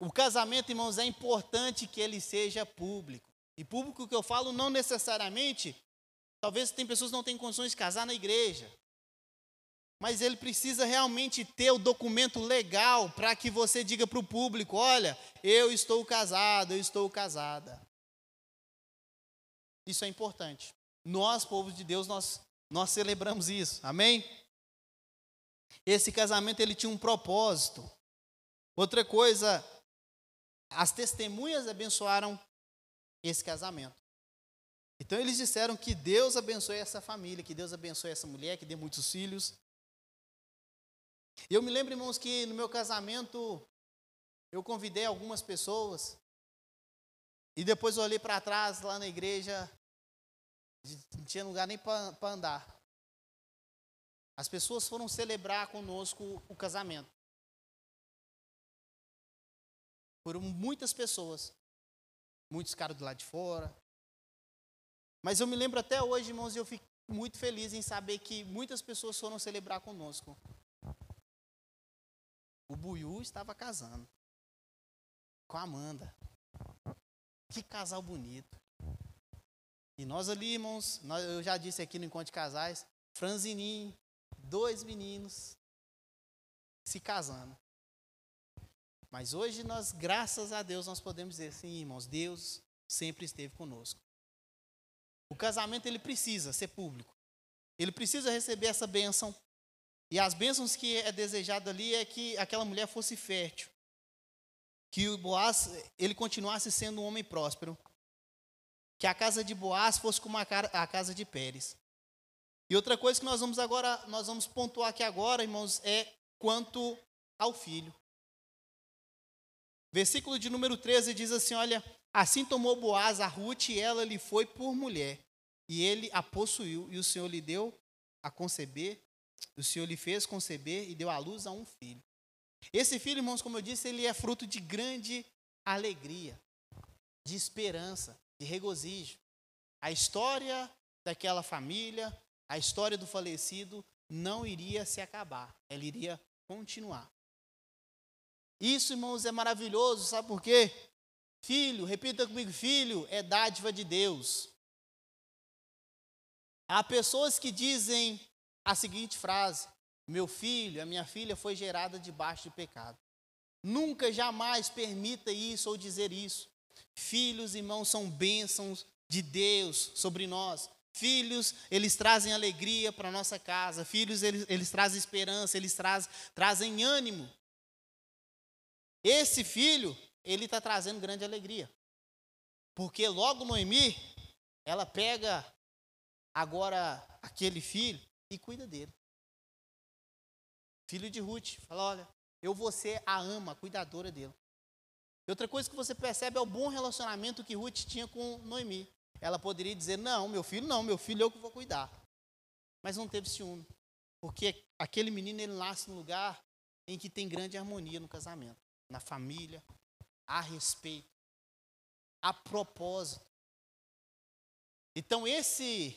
A: O casamento, irmãos, é importante que ele seja público. E público que eu falo não necessariamente Talvez tem pessoas que não têm condições de casar na igreja. Mas ele precisa realmente ter o documento legal para que você diga para o público: olha, eu estou casado, eu estou casada. Isso é importante. Nós, povo de Deus, nós, nós celebramos isso. Amém? Esse casamento ele tinha um propósito. Outra coisa, as testemunhas abençoaram esse casamento. Então eles disseram que Deus abençoe essa família, que Deus abençoe essa mulher, que dê muitos filhos. Eu me lembro, irmãos, que no meu casamento eu convidei algumas pessoas e depois olhei para trás lá na igreja, não tinha lugar nem para andar. As pessoas foram celebrar conosco o casamento. Foram muitas pessoas. Muitos ficaram do lado de fora, mas eu me lembro até hoje, irmãos, e eu fico muito feliz em saber que muitas pessoas foram celebrar conosco. O Buiu estava casando com a Amanda. Que casal bonito. E nós ali, irmãos, nós, eu já disse aqui no encontro de casais, franzininho, dois meninos se casando. Mas hoje nós, graças a Deus, nós podemos dizer assim, irmãos, Deus sempre esteve conosco. O casamento ele precisa ser público. Ele precisa receber essa bênção. E as bênçãos que é desejado ali é que aquela mulher fosse fértil. Que o Boaz ele continuasse sendo um homem próspero. que a casa de Boaz fosse como a casa de Pérez. E outra coisa que nós vamos agora, nós vamos pontuar aqui agora, irmãos, é quanto ao filho. Versículo de número 13 diz assim: Olha, assim tomou Boaz a Ruth e ela lhe foi por mulher, e ele a possuiu, e o Senhor lhe deu a conceber, o Senhor lhe fez conceber e deu à luz a um filho. Esse filho, irmãos, como eu disse, ele é fruto de grande alegria, de esperança, de regozijo. A história daquela família, a história do falecido não iria se acabar, ela iria continuar. Isso, irmãos, é maravilhoso, sabe por quê? Filho, repita comigo, filho é dádiva de Deus. Há pessoas que dizem a seguinte frase: Meu filho, a minha filha foi gerada debaixo de pecado. Nunca, jamais permita isso ou dizer isso. Filhos, irmãos, são bênçãos de Deus sobre nós. Filhos, eles trazem alegria para nossa casa. Filhos, eles, eles trazem esperança, eles trazem ânimo. Esse filho, ele está trazendo grande alegria. Porque logo Noemi, ela pega agora aquele filho e cuida dele. Filho de Ruth, fala: olha, eu vou ser a ama, a cuidadora dele. E outra coisa que você percebe é o bom relacionamento que Ruth tinha com Noemi. Ela poderia dizer: Não, meu filho não, meu filho eu que vou cuidar. Mas não teve ciúme. Porque aquele menino ele nasce num lugar em que tem grande harmonia no casamento, na família, a respeito, a propósito. Então esse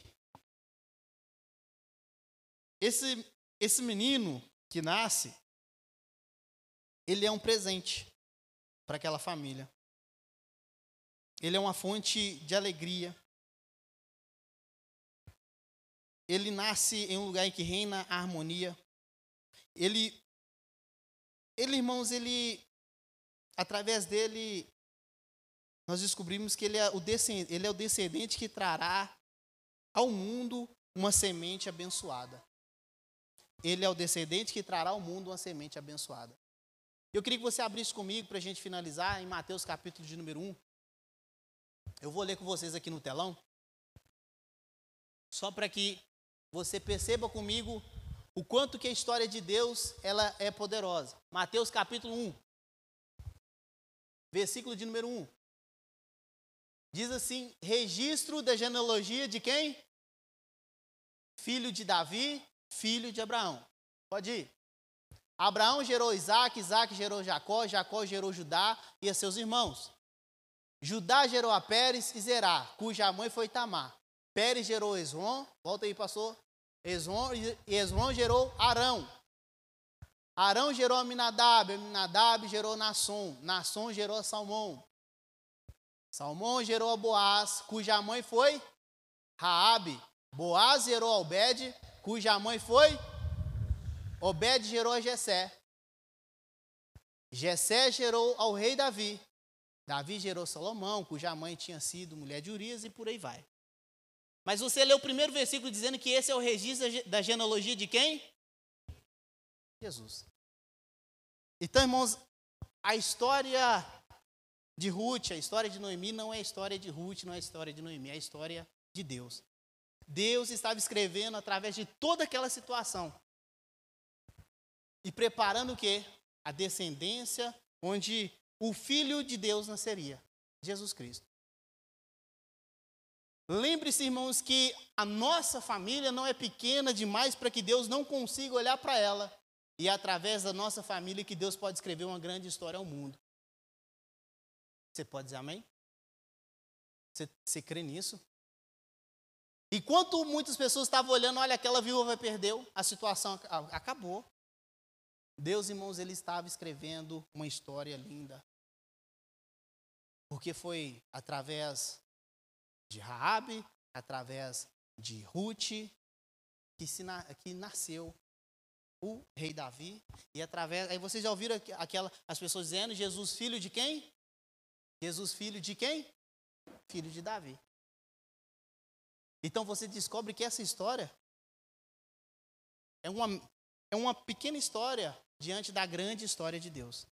A: esse esse menino que nasce, ele é um presente para aquela família. Ele é uma fonte de alegria. Ele nasce em um lugar em que reina a harmonia. Ele, ele irmãos, ele, através dele, nós descobrimos que ele é, o descendente, ele é o descendente que trará ao mundo uma semente abençoada. Ele é o descendente que trará ao mundo uma semente abençoada. Eu queria que você abrisse comigo para a gente finalizar em Mateus capítulo de número 1. Eu vou ler com vocês aqui no telão, só para que você perceba comigo o quanto que a história de Deus ela é poderosa. Mateus capítulo 1, versículo de número 1. Diz assim: registro da genealogia de quem? Filho de Davi, filho de Abraão. Pode ir. Abraão gerou Isaac, Isaac gerou Jacó, Jacó gerou Judá e a seus irmãos. Judá gerou a Pérez e Zerá, cuja mãe foi Tamar. Pérez gerou Esron, volta aí, pastor. Esron, Esron gerou Arão. Arão gerou Aminadab, Aminadab gerou Nasson, Nasson gerou Salmão. Salmão gerou a Boaz, cuja mãe foi Raabe. Boaz gerou Obed, cuja mãe foi Obed gerou a Jessé. Jessé gerou ao rei Davi. Davi gerou Salomão, cuja mãe tinha sido mulher de Urias, e por aí vai. Mas você lê o primeiro versículo dizendo que esse é o registro da genealogia de quem? Jesus. Então, irmãos, a história de Ruth, a história de Noemi não é a história de Ruth, não é a história de Noemi, é a história de Deus. Deus estava escrevendo através de toda aquela situação e preparando o quê? A descendência onde o Filho de Deus nasceria, Jesus Cristo. Lembre-se, irmãos, que a nossa família não é pequena demais para que Deus não consiga olhar para ela. E é através da nossa família que Deus pode escrever uma grande história ao mundo. Você pode dizer amém? Você, você crê nisso? Enquanto muitas pessoas estavam olhando, olha, aquela viúva perdeu, a situação acabou. Deus, irmãos, ele estava escrevendo uma história linda. Porque foi através de Raabe, através de Ruth, que, se, que nasceu o rei Davi. E através. Aí vocês já ouviram aquela, as pessoas dizendo: Jesus, filho de quem? Jesus, filho de quem? Filho de Davi. Então você descobre que essa história é uma, é uma pequena história diante da grande história de Deus.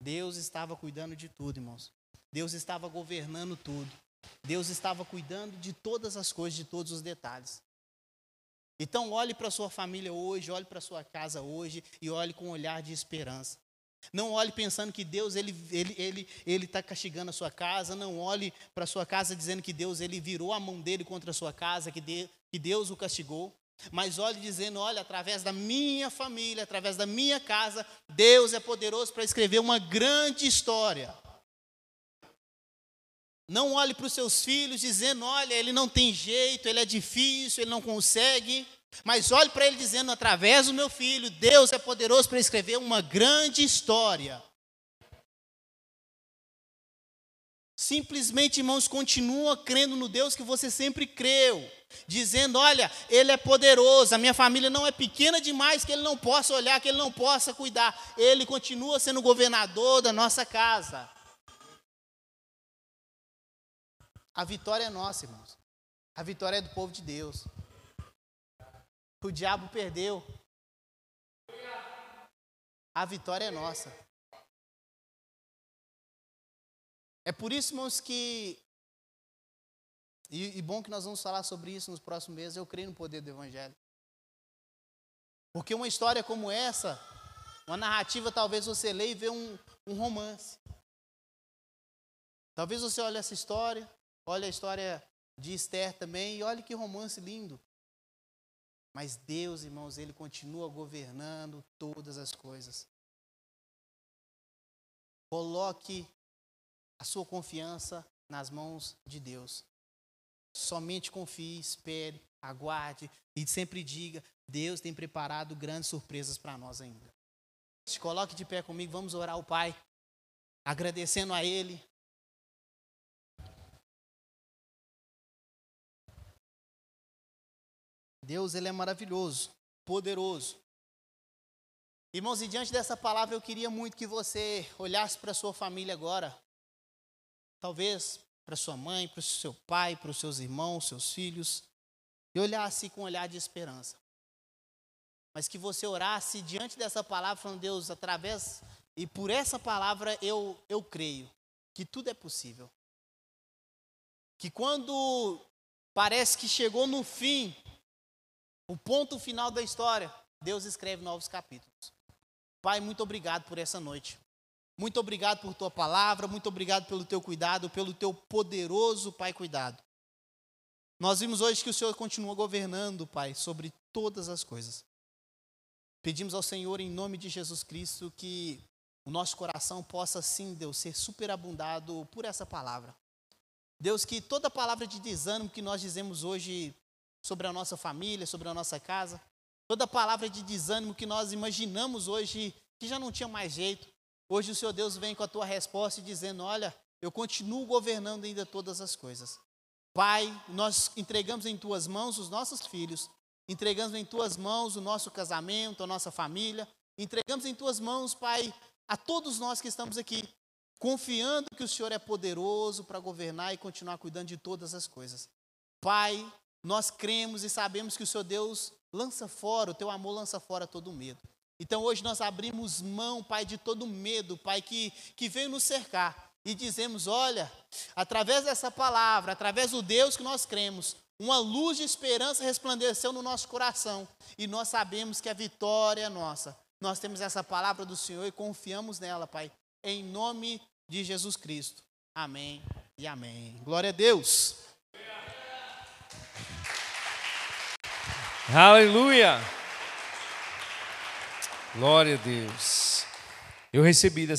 A: Deus estava cuidando de tudo, irmãos. Deus estava governando tudo. Deus estava cuidando de todas as coisas, de todos os detalhes. Então, olhe para sua família hoje, olhe para sua casa hoje e olhe com um olhar de esperança. Não olhe pensando que Deus ele ele ele ele está castigando a sua casa. Não olhe para sua casa dizendo que Deus ele virou a mão dele contra a sua casa, que, de, que Deus o castigou. Mas olhe dizendo, olha, através da minha família, através da minha casa, Deus é poderoso para escrever uma grande história. Não olhe para os seus filhos dizendo, olha, ele não tem jeito, ele é difícil, ele não consegue. Mas olhe para ele dizendo, através do meu filho, Deus é poderoso para escrever uma grande história. Simplesmente, irmãos, continua crendo no Deus que você sempre creu, dizendo: olha, Ele é poderoso, a minha família não é pequena demais que Ele não possa olhar, que Ele não possa cuidar. Ele continua sendo governador da nossa casa. A vitória é nossa, irmãos. A vitória é do povo de Deus. O diabo perdeu. A vitória é nossa. É por isso, irmãos, que. E, e, bom que nós vamos falar sobre isso nos próximos meses. Eu creio no poder do Evangelho. Porque uma história como essa, uma narrativa, talvez você leia e vê um, um romance. Talvez você olhe essa história, olhe a história de Esther também, e olhe que romance lindo. Mas Deus, irmãos, Ele continua governando todas as coisas. Coloque a sua confiança nas mãos de Deus. Somente confie, espere, aguarde e sempre diga: Deus tem preparado grandes surpresas para nós ainda. Se coloque de pé comigo, vamos orar ao Pai, agradecendo a Ele Deus, Ele é maravilhoso, poderoso. Irmãos, e diante dessa palavra eu queria muito que você olhasse para sua família agora. Talvez para sua mãe, para o seu pai, para os seus irmãos, seus filhos. E olhasse com um olhar de esperança. Mas que você orasse diante dessa palavra, falando, Deus, através e por essa palavra eu, eu creio que tudo é possível. Que quando parece que chegou no fim, o ponto final da história, Deus escreve novos capítulos. Pai, muito obrigado por essa noite. Muito obrigado por tua palavra, muito obrigado pelo teu cuidado, pelo teu poderoso Pai cuidado. Nós vimos hoje que o Senhor continua governando, Pai, sobre todas as coisas. Pedimos ao Senhor, em nome de Jesus Cristo, que o nosso coração possa, sim, Deus, ser superabundado por essa palavra. Deus, que toda palavra de desânimo que nós dizemos hoje sobre a nossa família, sobre a nossa casa. Toda palavra de desânimo que nós imaginamos hoje que já não tinha mais jeito. Hoje o Senhor Deus vem com a tua resposta dizendo: Olha, eu continuo governando ainda todas as coisas. Pai, nós entregamos em tuas mãos os nossos filhos, entregamos em tuas mãos o nosso casamento, a nossa família, entregamos em tuas mãos, Pai, a todos nós que estamos aqui, confiando que o Senhor é poderoso para governar e continuar cuidando de todas as coisas. Pai, nós cremos e sabemos que o Senhor Deus lança fora, o teu amor lança fora todo medo. Então hoje nós abrimos mão, Pai, de todo medo, Pai, que, que veio nos cercar. E dizemos: olha, através dessa palavra, através do Deus que nós cremos, uma luz de esperança resplandeceu no nosso coração. E nós sabemos que a vitória é nossa. Nós temos essa palavra do Senhor e confiamos nela, Pai. Em nome de Jesus Cristo. Amém e amém. Glória a Deus.
B: Aleluia! Glória a Deus. Eu recebi dessa